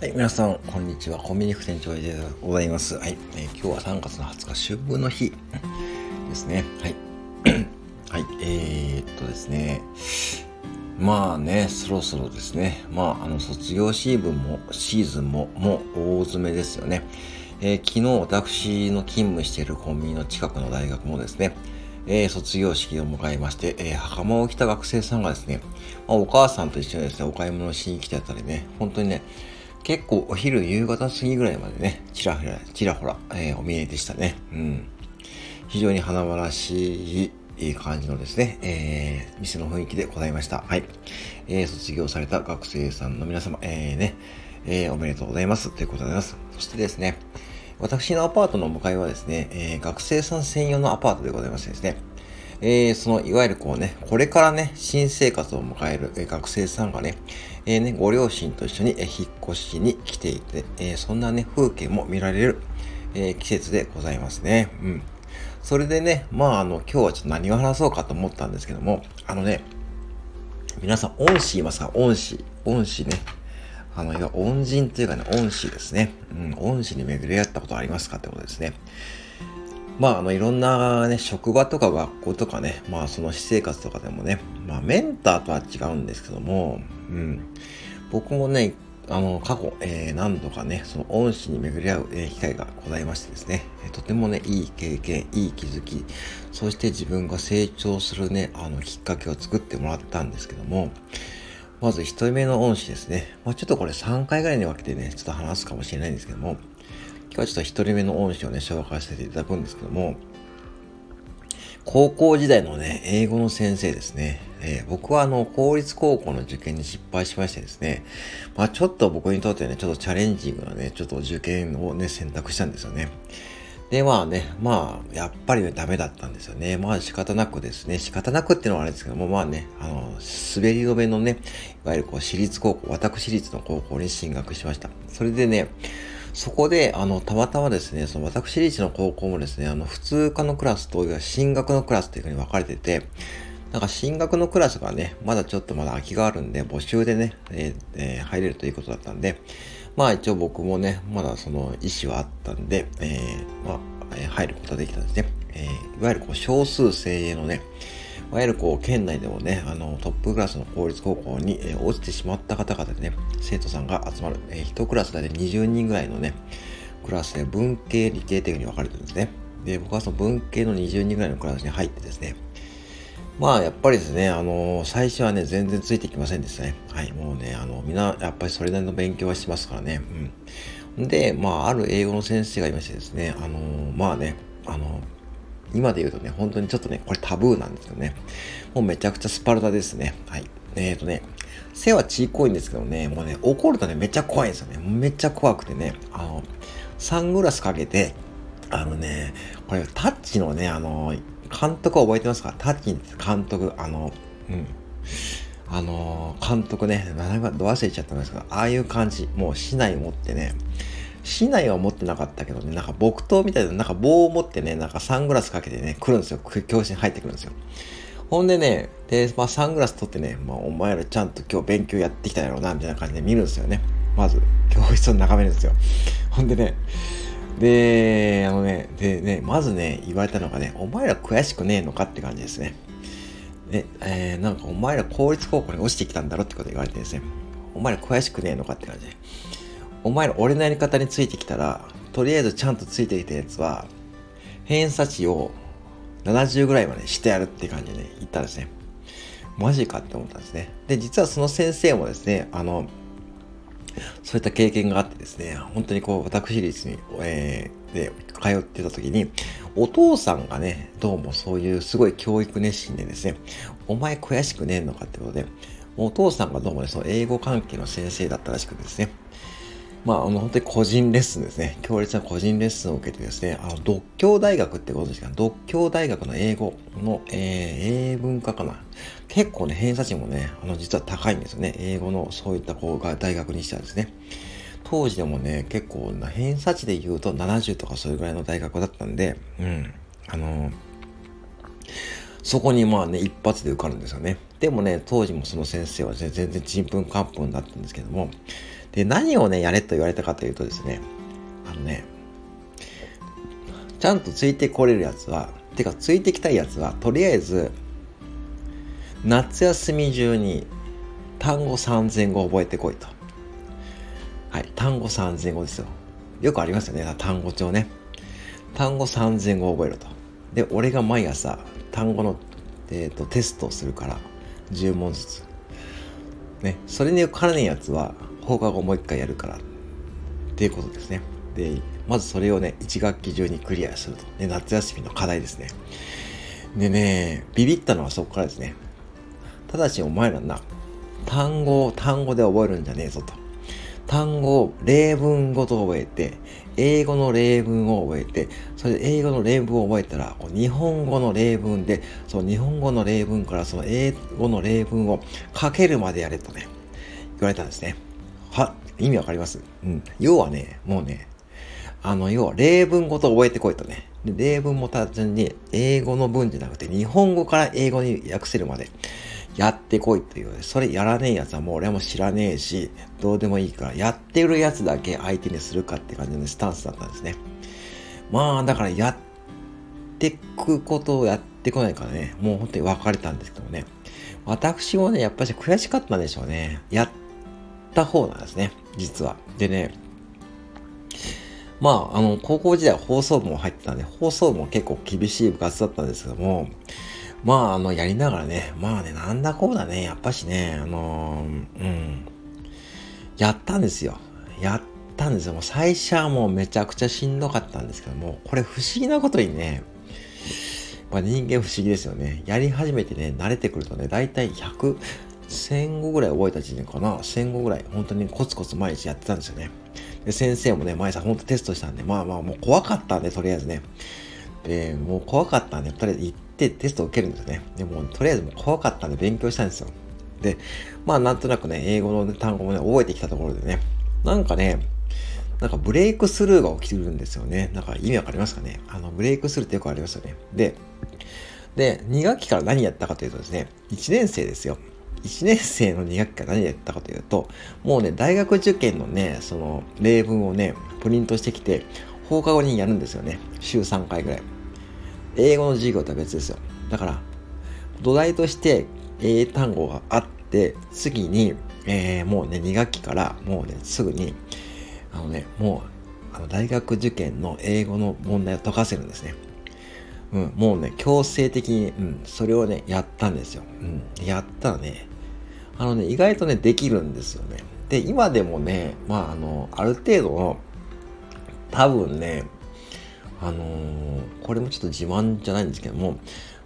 はい、皆さん、こんにちは。コンビニ副店長でございます。はい、えー、今日は3月の20日、春分の日ですね。はい。はい、えー、っとですね。まあね、そろそろですね。まあ、あの、卒業シーズンも、シーズンも、もう大詰めですよね。えー、昨日、私の勤務しているコンビニの近くの大学もですね、えー、卒業式を迎えまして、えー、袴を着た学生さんがですね、まあ、お母さんと一緒にですね、お買い物しに来てたりね、本当にね、結構お昼夕方過ぎぐらいまでね、ちらほら、ちらほら、えー、お見えでしたね。うん。非常に華々しい、いい感じのですね、えー、店の雰囲気でございました。はい。えー、卒業された学生さんの皆様、えー、ね、えー、おめでとうございます。ということでございます。そしてですね、私のアパートの向かいはですね、えー、学生さん専用のアパートでございましてですね、えー、その、いわゆるこうね、これからね、新生活を迎える、えー、学生さんがね、えー、ね、ご両親と一緒に、えー、引っ越しに来ていて、えー、そんなね、風景も見られる、えー、季節でございますね。うん。それでね、まあ、あの、今日はちょっと何を話そうかと思ったんですけども、あのね、皆さん、恩師いますか？恩師。恩師ね。あの、いわ恩人というかね、恩師ですね。うん、恩師に巡り合ったことありますかってことですね。まあ、あの、いろんなね、職場とか学校とかね、まあ、その私生活とかでもね、まあ、メンターとは違うんですけども、うん、僕もね、あの、過去、えー、何度かね、その恩師に巡り合う、えー、機会がございましてですね、え、とてもね、いい経験、いい気づき、そして自分が成長するね、あの、きっかけを作ってもらったんですけども、まず一人目の恩師ですね。まあ、ちょっとこれ3回ぐらいに分けてね、ちょっと話すかもしれないんですけども、今日はちょっと一人目の恩師をね、紹介させていただくんですけども、高校時代のね、英語の先生ですね。えー、僕はあの、公立高校の受験に失敗しましてですね、まあちょっと僕にとってね、ちょっとチャレンジングなね、ちょっと受験をね、選択したんですよね。で、まあね、まあ、やっぱりね、ダメだったんですよね。まあ仕方なくですね、仕方なくっていうのはあれですけども、まあね、あの、滑り止めのね、いわゆるこう、私立高校、私立の高校に進学しました。それでね、そこで、あの、たまたまですね、その私立の高校もですね、あの、普通科のクラスと、いわ進学のクラスというふうに分かれてて、なんか進学のクラスがね、まだちょっとまだ空きがあるんで、募集でね、えーえー、入れるということだったんで、まあ一応僕もね、まだその意思はあったんで、えー、まあ、え、入ることができたんですね。えー、いわゆるこう少数精鋭のね、いわゆるこう、県内でもね、あの、トップクラスの公立高校に、え、落ちてしまった方々でね、生徒さんが集まる、えー、1クラスで20人ぐらいのね、クラスで文系、理系というふうに分かれてるんですね。で、僕はその文系の20人ぐらいのクラスに入ってですね、まあ、やっぱりですね、あの最初はね、全然ついてきませんでしたね。はい、もうね、あの、みんな、やっぱりそれなりの勉強はしますからね。うん。で、まあ、ある英語の先生がいましてですね、あのまあね、あの今で言うとね、本当にちょっとね、これタブーなんですよね。もうめちゃくちゃスパルタですね。はい。えっ、ー、とね、背はちいこいんですけどね、もうね、怒るとね、めっちゃ怖いんですよね。めっちゃ怖くてね、あの、サングラスかけて、あのね、これタッチのね、あの、監督は覚えてますか？タッチ監督、あの、うん。あの、監督ね、名前ど忘れちゃったんですけど、ああいう感じ、もう市内持ってね、市内は持ってなかったけどね、なんか木刀みたいな、なんか棒を持ってね、なんかサングラスかけてね、来るんですよ。教室に入ってくるんですよ。ほんでね、で、まあサングラス取ってね、まあお前らちゃんと今日勉強やってきたやろうな、みたいな感じで見るんですよね。まず、教室を眺めるんですよ。ほんでね、で、あのね、でね、まずね、言われたのがね、お前ら悔しくねえのかって感じですね。で、えー、なんかお前ら公立高校に落ちてきたんだろってこと言われてですね、お前ら悔しくねえのかって感じで。お前ら俺のやり方についてきたら、とりあえずちゃんとついてきたやつは、偏差値を70ぐらいまでしてやるって感じで、ね、言ったんですね。マジかって思ったんですね。で、実はその先生もですね、あの、そういった経験があってですね、本当にこう、私立に、えー、で、通ってた時に、お父さんがね、どうもそういうすごい教育熱心でですね、お前悔しくねえのかってことで、お父さんがどうもね、その英語関係の先生だったらしくてですね、まあ、あの、本当に個人レッスンですね。強烈な個人レッスンを受けてですね、あの、独協大学ってことですか？独協大学の英語の、えー、英文化かな？結構ね、偏差値もね、あの、実は高いんですよね。英語のそういった子が大学にしてはですね。当時でもね、結構な偏差値で言うと70とかそれぐらいの大学だったんで、うん。あのそこにまあね、一発で受かるんですよね。でもね、当時もその先生は、ね、全然ちんぷんかんぷんだったんですけども、で、何をね、やれと言われたかというとですね、あのね、ちゃんとついてこれるやつは、てかついてきたいやつは、とりあえず、夏休み中に単語3000語覚えてこいと。はい、単語3000語ですよ。よくありますよね、単語帳ね。単語3000語覚えろと。で、俺が毎朝単語の、えーと、テストをするから、10問ずつ。ね、それに受からねえやつは放課後もう一回やるからっていうことですね。で、まずそれをね、1学期中にクリアすると。ね、夏休みの課題ですね。でね、ビビったのはそこからですね。ただしお前らな、単語を単語で覚えるんじゃねえぞと。単語を例文ごと覚えて、英語の例文を覚えて、それで英語の例文を覚えたら、日本語の例文で、その日本語の例文からその英語の例文を書けるまでやれとね、言われたんですね。は、意味わかります？うん。要はね、もうね、あの、要は例文ごと覚えてこいとね。で例文も単純に英語の文じゃなくて日本語から英語に訳せるまでやってこいという、それやらねえやつはもう俺も知らねえし、どうでもいいから、やってるやつだけ相手にするかって感じのスタンスだったんですね。まあ、だからやってくことをやってこないからね、もう本当に別れたんですけどね。私もね、やっぱり悔しかったんでしょうね。やっった方なんですね、実は。でね、まあ、あの、高校時代放送部も入ってたんで、放送部も結構厳しい部活だったんですけども、まあ、あの、やりながらね、まあね、なんだこうだね、やっぱしね、あのー、うん、やったんですよ。やったんですよ。もう最初はもうめちゃくちゃしんどかったんですけども、これ不思議なことにね、まあ、人間不思議ですよね。やり始めてね、慣れてくるとね、だいたい100、1000語ぐらい覚えた時点かな、1000語ぐらい、本当にコツコツ毎日やってたんですよね。で、先生もね、毎朝本当テストしたんで、まあまあもう怖かったんで、とりあえずね。で、もう怖かったんで、とりあえず行ってテストを受けるんですね。でも、とりあえずもう怖かったんで勉強したんですよ。で、まあなんとなくね、英語の、ね、単語もね、覚えてきたところでね、なんかね、なんかブレイクスルーが起きてるんですよね。なんか意味わかりますかねあの、ブレイクスルーってよくありますよね。で、で、2学期から何やったかというとですね、1年生ですよ。1年生の2学期から何やったかというと、もうね、大学受験のね、その例文をね、プリントしてきて、放課後にやるんですよね。週3回ぐらい。英語の授業とは別ですよ。だから、土台として英単語があって、次に、えー、もうね、2学期からもうね、すぐに、あのね、もう、あの大学受験の英語の問題を解かせるんですね。うん、もうね、強制的に、うん、それをね、やったんですよ。うん、やったらね、あのね、意外とね、できるんですよね。で、今でもね、まあ、あの、ある程度の、多分ね、あのー、これもちょっと自慢じゃないんですけども、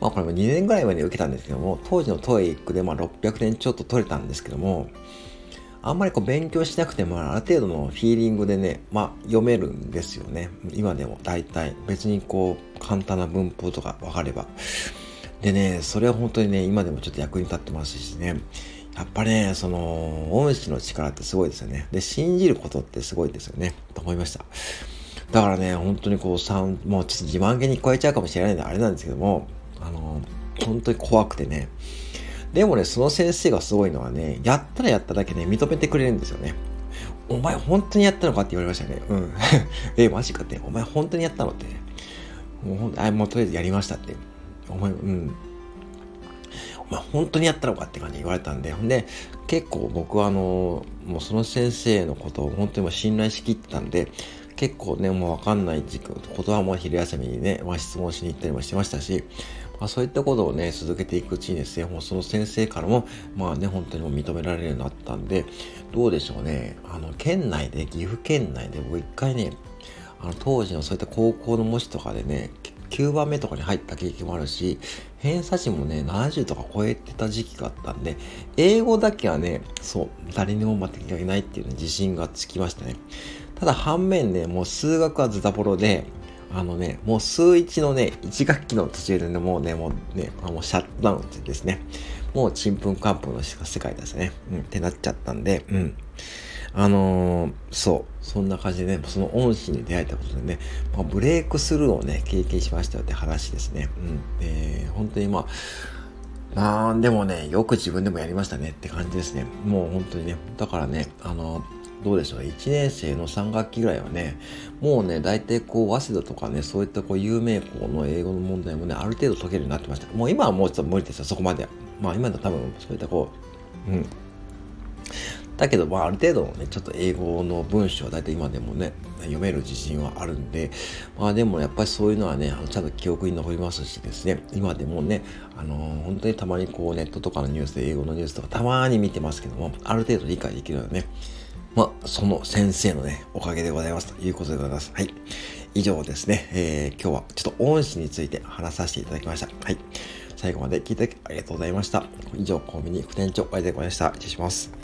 まあこれも2年ぐらい前に受けたんですけども、当時の TOEIC でまあ600点ちょっと取れたんですけども、あんまりこう勉強しなくてもある程度のフィーリングでね、まあ読めるんですよね。今でも大体。別にこう簡単な文法とか分かれば。でね、それは本当にね、今でもちょっと役に立ってますしね。やっぱね、その、恩師の力ってすごいですよね。で、信じることってすごいですよね。と思いました。だからね、本当にこう、三、もうちょっと自慢げに超えちゃうかもしれないんであれなんですけども、あの、本当に怖くてね。でもね、その先生がすごいのはね、やったらやっただけね、認めてくれるんですよね。お前本当にやったのかって言われましたね。うん。え、マジかって。お前本当にやったのって。もうほんあ、もうとりあえずやりましたって。お前、うん。お前本当にやったのかって感じで言われたんで、ほんで、結構僕はあの、もうその先生のことを本当に信頼しきってたんで、結構ね、もうわかんない時期、ことはもう昼休みにね、まあ、質問しに行ったりもしてましたし、まあ、そういったことをね、続けていくうちにですね、もうその先生からも、まあね、本当にも認められるようになったんで、どうでしょうね、あの、県内で、岐阜県内で、僕一回ね、あの、当時のそういった高校の模試とかでね、9番目とかに入った経験もあるし、偏差値もね、70とか超えてた時期があったんで、英語だけはね、そう、誰にも負けないっていう、自信がつきましたね。ただ反面ね、もう数学はズタボロで、あのね、もう数一のね、1学期の途中でね、もうね、もうね、もうシャットダウンですね。もうちんぷんかんぷんの世界ですね。うん、ってなっちゃったんで、うん。あのー、そう、そんな感じでね、その恩師に出会えたことでね、まあ、ブレイクスルーをね、経験しましたよって話ですね。うん。えー、本当にまあ、なんでもね、よく自分でもやりましたねって感じですね。もう本当にね、だからね、あのどうでしょう、1年生の3学期ぐらいはね、もうね、大体こう、早稲田とかね、そういったこう、有名校の英語の問題もね、ある程度解けるようになってました。もう今はもうちょっと無理ですよ、そこまで。まあ今だ多分、そういったこう、うん。だけど、まあ、ある程度ね、ちょっと英語の文章は大体今でもね、読める自信はあるんで、まあでもやっぱりそういうのはね、あのちゃんと記憶に残りますしですね、今でもね、あのー、本当にたまにこうネットとかのニュースで英語のニュースとかたまに見てますけども、ある程度理解できるよね、まあ、その先生のね、おかげでございますということでございます。はい。以上ですね、えー、今日はちょっと恩師について話させていただきました。はい。最後まで聞いてありがとうございました。以上、コンビニ副店長、お会いでございました。失礼します。